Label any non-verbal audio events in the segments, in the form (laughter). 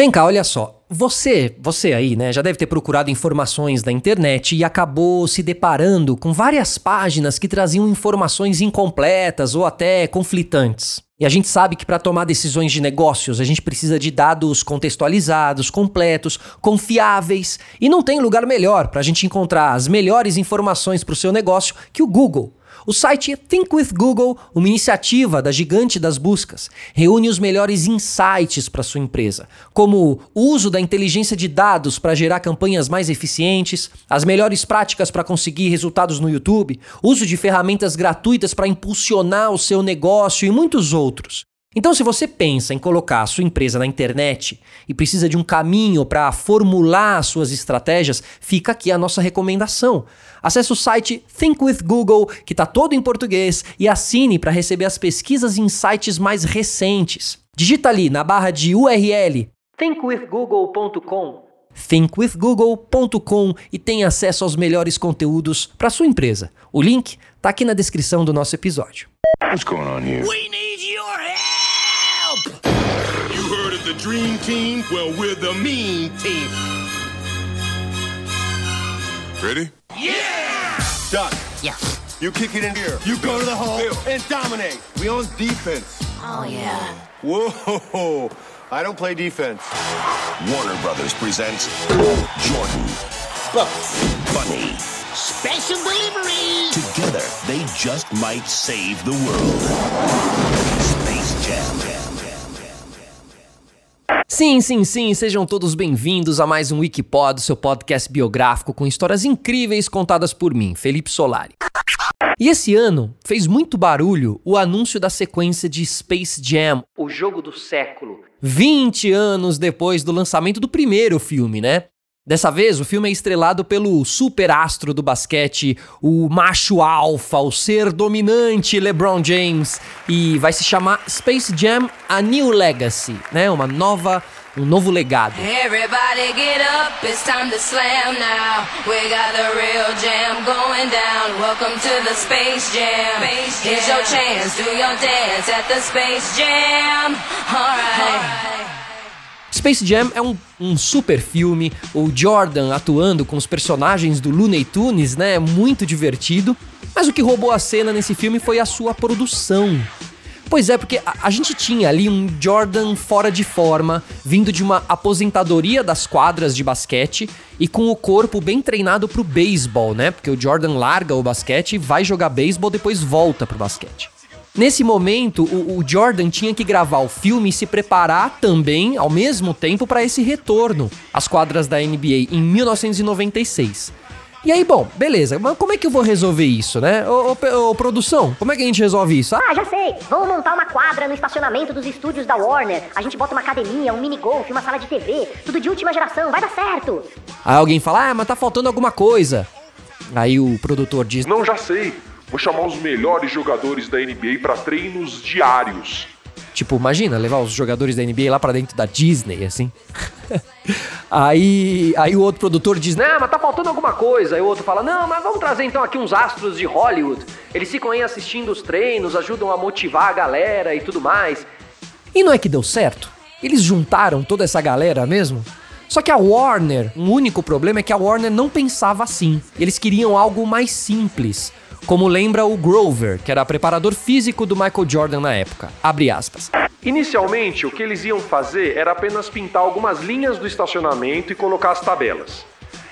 Vem cá, olha só. Você, você aí, né, já deve ter procurado informações na internet e acabou se deparando com várias páginas que traziam informações incompletas ou até conflitantes. E a gente sabe que para tomar decisões de negócios a gente precisa de dados contextualizados, completos, confiáveis. E não tem lugar melhor para a gente encontrar as melhores informações para o seu negócio que o Google. O site Think with Google, uma iniciativa da gigante das buscas, reúne os melhores insights para sua empresa, como o uso da inteligência de dados para gerar campanhas mais eficientes, as melhores práticas para conseguir resultados no YouTube, uso de ferramentas gratuitas para impulsionar o seu negócio e muitos outros. Então, se você pensa em colocar a sua empresa na internet e precisa de um caminho para formular suas estratégias, fica aqui a nossa recomendação. Acesse o site Think with Google, que está todo em português, e assine para receber as pesquisas e insights mais recentes. Digita ali na barra de URL thinkwithgoogle.com thinkwithgoogle.com e tem acesso aos melhores conteúdos para sua empresa. O link está aqui na descrição do nosso episódio. What's going on here? Dream team? Well, we're the mean team. Ready? Yeah! Duck. Yeah. You kick it in here. You go to the hole and dominate. We on defense. Oh, yeah. Whoa. I don't play defense. Warner Brothers presents Jordan. Bucks. Bunny. Special delivery! Together, they just might save the world. Space Jam. Sim, sim, sim, sejam todos bem-vindos a mais um Wikipod, seu podcast biográfico com histórias incríveis contadas por mim, Felipe Solari. E esse ano fez muito barulho o anúncio da sequência de Space Jam, o jogo do século. 20 anos depois do lançamento do primeiro filme, né? Dessa vez, o filme é estrelado pelo superastro do basquete, o macho alfa, o ser dominante LeBron James, e vai se chamar Space Jam: A New Legacy, né? Uma nova um novo legado. Everybody get up, it's time to slam now. We got the real jam going down. Welcome to the Space Jam. Space Jam. É um, um, super filme, o Jordan atuando com os personagens do Looney Tunes, né? É muito divertido. Mas o que roubou a cena nesse filme foi a sua produção. Pois é, porque a, a, gente tinha ali um Jordan fora de forma, vindo de uma aposentadoria das quadras de basquete e com o corpo bem treinado pro beisebol, né? Porque o Jordan larga o basquete, vai jogar beisebol, depois volta pro basquete. Nesse momento, o, o, Jordan tinha que gravar o filme e se preparar também, ao mesmo tempo, para esse retorno às quadras da NBA em 1996. E aí, bom, beleza, mas como é que eu vou resolver isso, né? Ô, ô, ô, produção, como é que a gente resolve isso? Ah, já sei! Vamos montar uma quadra no estacionamento dos estúdios da Warner. A gente bota uma academia, um mini golf, uma sala de TV, tudo de última geração, vai dar certo! Aí alguém fala, ah, mas tá faltando alguma coisa. Aí o produtor diz, não, já sei. Vou chamar os melhores jogadores da NBA para treinos diários. Tipo, imagina levar os jogadores da NBA lá para dentro da Disney, assim. (laughs) aí, aí o outro produtor diz: Não, mas tá faltando alguma coisa. Aí o outro fala: Não, mas vamos trazer então aqui uns astros de Hollywood. Eles ficam aí assistindo os treinos, ajudam a motivar a galera e tudo mais. E não é que deu certo? Eles juntaram toda essa galera mesmo? Só que a Warner, um único problema é que a Warner não pensava assim. Eles queriam algo mais simples como lembra o Grover, que era preparador físico do Michael Jordan na época. Abre aspas. Inicialmente, o que eles iam fazer era apenas pintar algumas linhas do estacionamento e colocar as tabelas.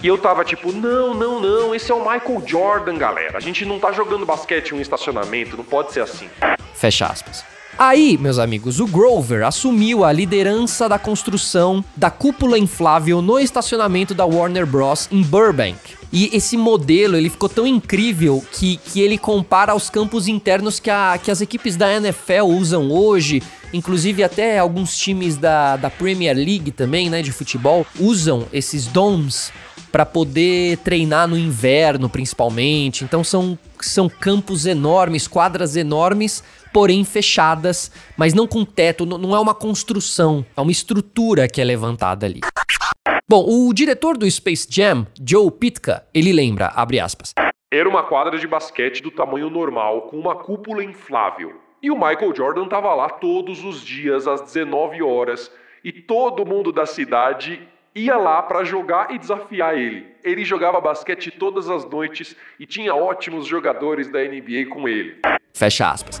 E eu tava tipo, não, não, não, esse é o Michael Jordan, galera. A gente não tá jogando basquete em um estacionamento, não pode ser assim. Fecha aspas. Aí, meus amigos, o Grover assumiu a liderança da construção da cúpula inflável no estacionamento da Warner Bros. em Burbank. E esse modelo ele ficou tão incrível que, que ele compara aos campos internos que, a, que as equipes da NFL usam hoje, inclusive até alguns times da, da Premier League também, né, de futebol, usam esses domes para poder treinar no inverno, principalmente. Então são, são campos enormes, quadras enormes, porém fechadas, mas não com teto, não é uma construção, é uma estrutura que é levantada ali. Bom, o diretor do Space Jam, Joe Pitka, ele lembra, abre aspas. Era uma quadra de basquete do tamanho normal, com uma cúpula inflável. E o Michael Jordan estava lá todos os dias às 19 horas e todo mundo da cidade ia lá para jogar e desafiar ele. Ele jogava basquete todas as noites e tinha ótimos jogadores da NBA com ele. Fecha aspas.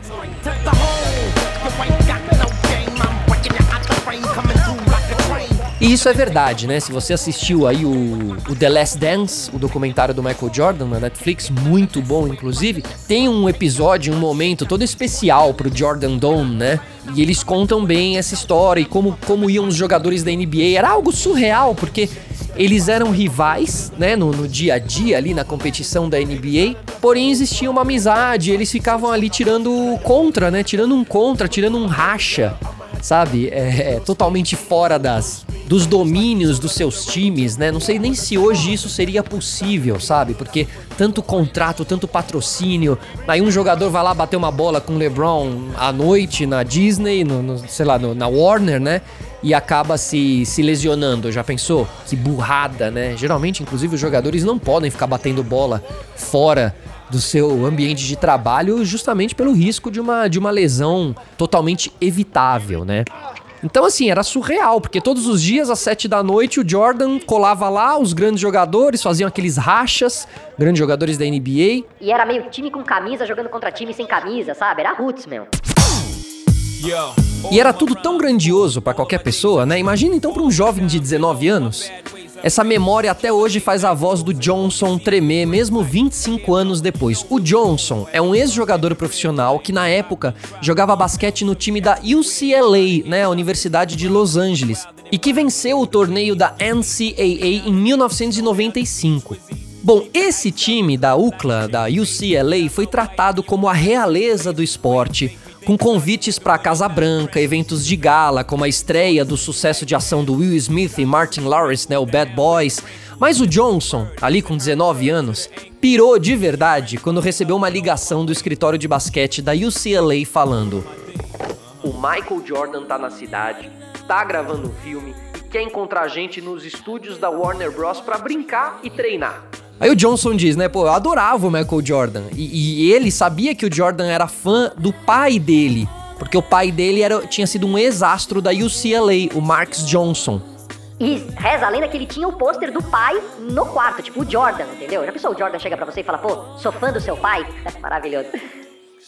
E isso é verdade, né? Se você assistiu aí o, o, The Last Dance, o documentário do Michael Jordan na Netflix, muito bom inclusive, tem um episódio, um momento todo especial pro Jordan Dome, né? E eles contam bem essa história e como, como iam os jogadores da NBA. Era algo surreal, porque eles eram rivais, né, no, no, dia a dia ali na competição da NBA, porém existia uma amizade, eles ficavam ali tirando contra, né, tirando um contra, tirando um racha, sabe? É, é, totalmente fora das dos domínios dos seus times, né? Não sei nem se hoje isso seria possível, sabe? Porque tanto contrato, tanto patrocínio. Aí um jogador vai lá bater uma bola com o LeBron à noite na Disney, no, no sei lá, no, na Warner, né? E acaba se, se lesionando. Já pensou? Que burrada, né? Geralmente, inclusive, os jogadores não podem ficar batendo bola fora do seu ambiente de trabalho justamente pelo risco de uma, de uma lesão totalmente evitável, né? Então, assim, era surreal, porque todos os dias, às sete da noite, o Jordan colava lá, os grandes jogadores faziam aqueles rachas, grandes jogadores da NBA. E era meio time com camisa jogando contra time sem camisa, sabe? Era roots mesmo. E era tudo tão grandioso para qualquer pessoa, né? Imagina então para um jovem de 19 anos essa memória até hoje faz a voz do Johnson tremer, mesmo 25 anos depois. O Johnson é um ex-jogador profissional que, na época, jogava basquete no time da UCLA, né, a Universidade de Los Angeles, e que venceu o torneio da NCAA em 1995. Bom, esse time da UCLA, da UCLA, foi tratado como a realeza do esporte com convites para Casa Branca, eventos de gala, como a estreia do sucesso de ação do Will Smith e Martin Lawrence, né, o Bad Boys. Mas o Johnson, ali com 19 anos, pirou de verdade quando recebeu uma ligação do escritório de basquete da UCLA falando: O Michael Jordan tá na cidade, tá gravando um filme e quer encontrar gente nos estúdios da Warner Bros para brincar e treinar. Aí o Johnson diz, né, pô, eu adorava o Michael Jordan. E, e, ele sabia que o Jordan era fã do pai dele. Porque o pai dele era, tinha sido um ex-astro da UCLA, o Marcus Johnson. E reza a lenda que ele tinha o pôster do pai no quarto, tipo o Jordan, entendeu? Já pensou o Jordan chega pra você e fala, pô, sou fã do seu pai? (laughs) Maravilhoso.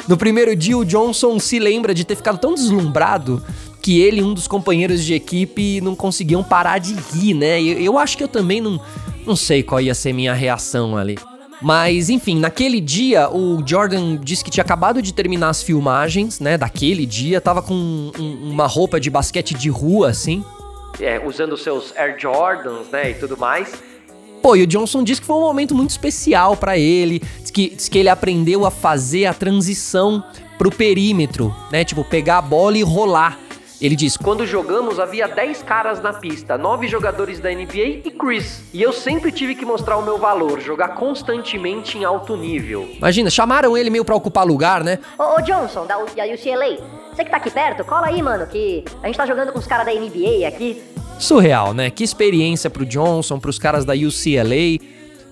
No primeiro dia, o Johnson se lembra de ter ficado tão deslumbrado que ele e um dos companheiros de equipe não conseguiam parar de rir, né? Eu, eu acho que eu também não, não sei qual ia ser minha reação ali. Mas, enfim, naquele dia, o Jordan disse que tinha acabado de terminar as filmagens, né? Daquele dia, tava com um, uma roupa de basquete de rua, assim. É, usando seus Air Jordans, né? E tudo mais. Pô, e o Johnson disse que foi um momento muito especial para ele. Diz que, diz que ele aprendeu a fazer a transição pro perímetro, né? Tipo, pegar a bola e rolar. Ele diz: Quando jogamos, havia 10 caras na pista, 9 jogadores da NBA e Chris. E eu sempre tive que mostrar o meu valor, jogar constantemente em alto nível. Imagina, chamaram ele meio pra ocupar lugar, né? Ô, ô Johnson, da, da UCLA, você que tá aqui perto, cola aí, mano, que a gente tá jogando com os caras da NBA aqui. Surreal, né? Que experiência pro Johnson, pros caras da UCLA.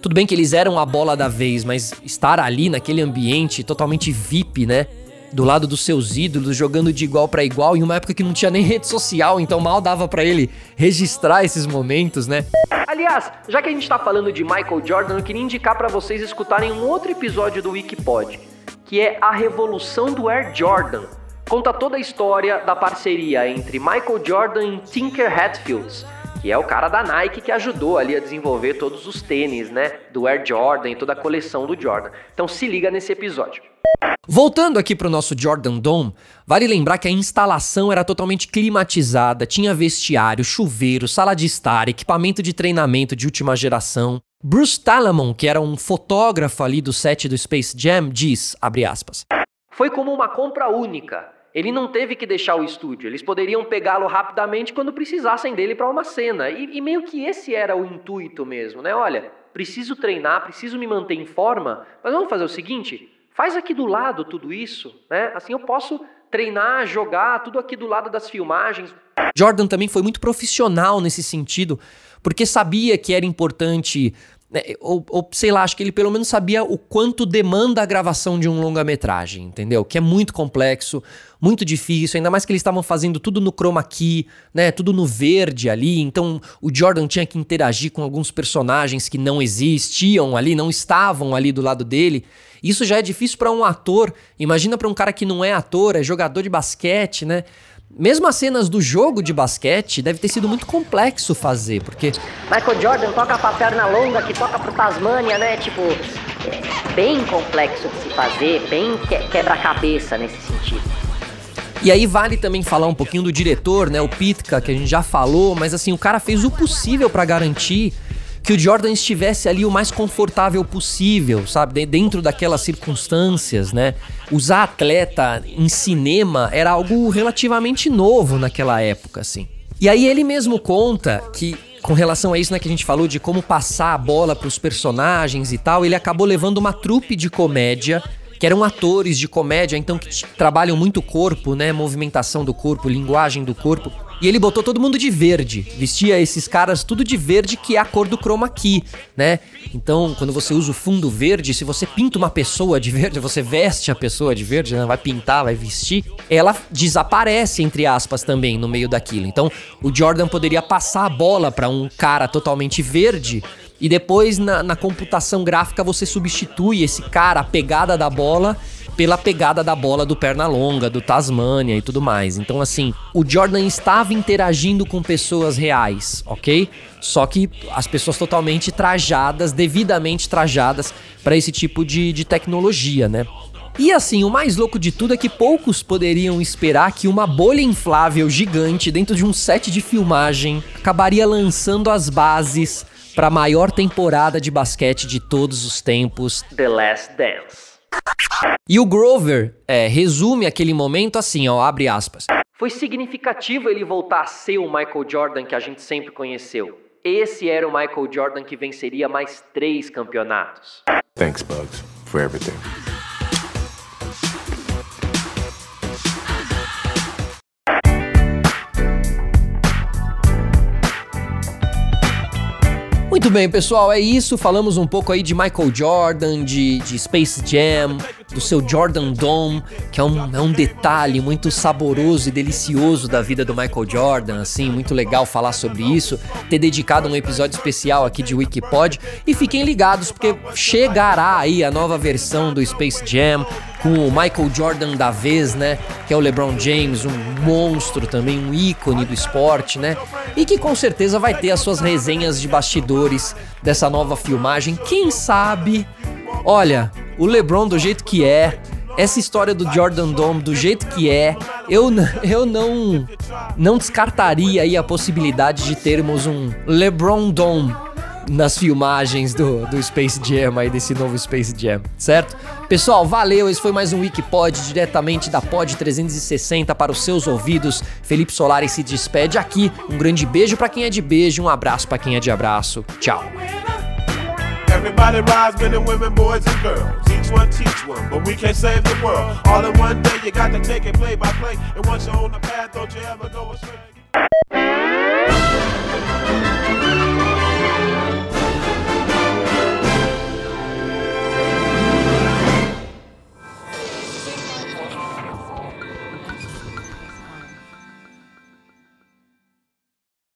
Tudo bem que eles eram a bola da vez, mas estar ali naquele ambiente totalmente VIP, né? Do lado dos seus ídolos, jogando de igual para igual, em uma época que não tinha nem rede social, então mal dava para ele registrar esses momentos, né? Aliás, já que a gente tá falando de Michael Jordan, eu queria indicar para vocês escutarem um outro episódio do Wikipod, que é A Revolução do Air Jordan. Conta toda a história da parceria entre Michael Jordan e Tinker Hatfields, que é o cara da Nike que ajudou ali a desenvolver todos os tênis, né, do Air Jordan e toda a coleção do Jordan. Então se liga nesse episódio. Voltando aqui para o nosso Jordan Dome, vale lembrar que a instalação era totalmente climatizada, tinha vestiário, chuveiro, sala de estar, equipamento de treinamento de última geração. Bruce Talamon, que era um fotógrafo ali do set do Space Jam, diz, aspas, Foi como uma compra única. Ele não teve que deixar o estúdio, eles poderiam pegá-lo rapidamente quando precisassem dele para uma cena. E, e meio que esse era o intuito mesmo, né? Olha, preciso treinar, preciso me manter em forma, mas vamos fazer o seguinte: Faz aqui do lado tudo isso, né? Assim eu posso treinar, jogar, tudo aqui do lado das filmagens. Jordan também foi muito profissional nesse sentido, porque sabia que era importante? Ou, ou, sei lá, acho que ele pelo menos sabia o quanto demanda a gravação de um longa-metragem, entendeu? Que é muito complexo, muito difícil, ainda mais que eles estavam fazendo tudo no chroma key, né? Tudo no verde ali. Então o Jordan tinha que interagir com alguns personagens que não existiam ali, não estavam ali do lado dele. Isso já é difícil para um ator. Imagina para um cara que não é ator, é jogador de basquete, né? Mesmo as cenas do jogo de basquete deve ter sido muito complexo fazer, porque. Michael Jordan toca pra perna longa que toca pro Tasmania, né? Tipo, é bem complexo de se fazer, bem quebra-cabeça nesse sentido. E aí vale também falar um pouquinho do diretor, né, o Pitka, que a gente já falou, mas assim, o cara fez o possível para garantir que o Jordan estivesse ali o mais confortável possível, sabe? Dentro daquelas circunstâncias, né? Usar atleta em cinema era algo relativamente novo naquela época, assim. E aí ele mesmo conta que com relação a isso né, que a gente falou de como passar a bola para os personagens e tal, ele acabou levando uma trupe de comédia que eram atores de comédia, então que trabalham muito corpo, né, movimentação do corpo, linguagem do corpo. E ele botou todo mundo de verde. Vestia esses caras tudo de verde, que é a cor do chroma key, né? Então, quando você usa o fundo verde, se você pinta uma pessoa de verde, você veste a pessoa de verde, né? vai pintar, vai vestir, ela desaparece, entre aspas, também no meio daquilo. Então, o Jordan poderia passar a bola para um cara totalmente verde e depois na, na computação gráfica você substitui esse cara, a pegada da bola, pela pegada da bola do Pernalonga, do Tasmania e tudo mais. Então, assim, o Jordan estava interagindo com pessoas reais, ok? Só que as pessoas totalmente trajadas, devidamente trajadas para esse tipo de, de tecnologia, né? E assim, o mais louco de tudo é que poucos poderiam esperar que uma bolha inflável gigante dentro de um set de filmagem acabaria lançando as bases para a maior temporada de basquete de todos os tempos, The Last Dance. E o Grover é, resume aquele momento assim, ó, abre aspas. Foi significativo ele voltar a ser o Michael Jordan que a gente sempre conheceu. Esse era o Michael Jordan que venceria mais três campeonatos. Thanks, Bugs, for everything. Muito bem, pessoal, é isso. Falamos um pouco aí de Michael Jordan, de, de Space Jam, do seu Jordan Dome, que é um, é um detalhe muito saboroso e delicioso da vida do Michael Jordan, assim, muito legal falar sobre isso, ter dedicado um episódio especial aqui de Wikipod. E fiquem ligados, porque chegará aí a nova versão do Space Jam com o Michael Jordan da vez, né? Que é o LeBron James, um monstro também, um ícone do esporte, né? E que com certeza vai ter as suas resenhas de bastidores dessa nova filmagem. Quem sabe? Olha, o LeBron do jeito que é, essa história do Jordan Dome do jeito que é, eu, eu não não descartaria aí a possibilidade de termos um LeBron Dome nas filmagens do, do Space Jam aí, desse novo Space Jam, certo? Pessoal, valeu, esse foi mais um Wikipod diretamente da Pod 360 para os seus ouvidos. Felipe Solari se despede aqui. Um grande beijo para quem é de beijo, um abraço para quem é de abraço. Tchau. Everybody rise, men and women, boys and girls. Each one teach one, but we can't save the world. All in one day, you got to take it play by play. And once you're on the path, don't you ever go astray.